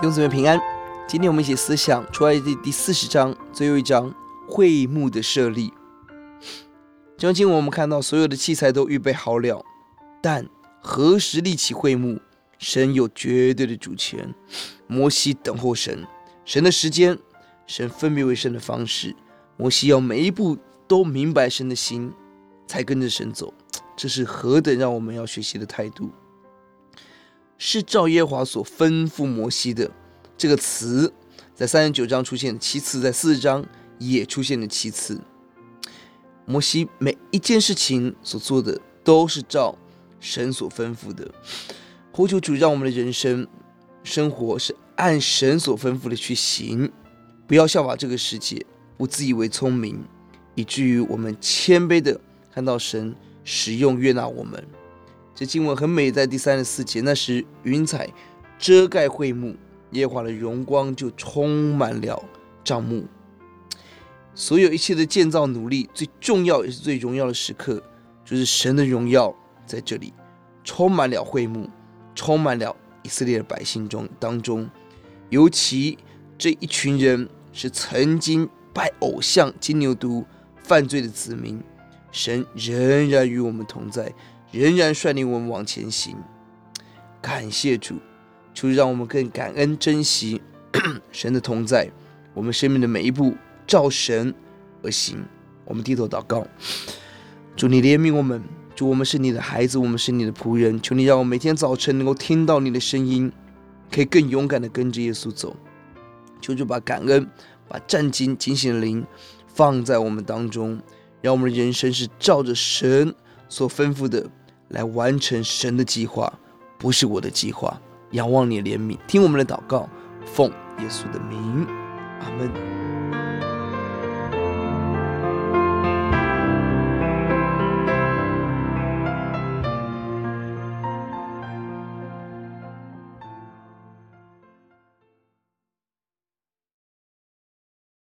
弟兄姊妹平安。今天我们一起思想出埃及第四十章最后一章会幕的设立。这章经文我们看到所有的器材都预备好了，但何时立起会幕，神有绝对的主权。摩西等候神，神的时间，神分别为圣的方式。摩西要每一步都明白神的心，才跟着神走。这是何等让我们要学习的态度！是照耶华所吩咐摩西的这个词，在三十九章出现七次，在四十章也出现了七次。摩西每一件事情所做的都是照神所吩咐的。呼求主，让我们的人生生活是按神所吩咐的去行，不要效法这个世界，不自以为聪明，以至于我们谦卑的看到神使用悦纳我们。这经文很美，在第三十四节，那时云彩遮盖会幕，耶和华的荣光就充满了帐幕。所有一切的建造努力，最重要也是最荣耀的时刻，就是神的荣耀在这里充满了会幕，充满了以色列的百姓中当中。尤其这一群人是曾经拜偶像、金牛犊犯罪的子民，神仍然与我们同在。仍然率领我们往前行，感谢主，求让我们更感恩珍惜 神的同在。我们生命的每一步照神而行。我们低头祷告，主你怜悯我们，主我们是你的孩子，我们是你的仆人。求你让我每天早晨能够听到你的声音，可以更勇敢的跟着耶稣走。求主把感恩、把战兢警醒的灵放在我们当中，让我们的人生是照着神所吩咐的。来完成神的计划，不是我的计划。仰望你怜悯，听我们的祷告，奉耶稣的名，阿门。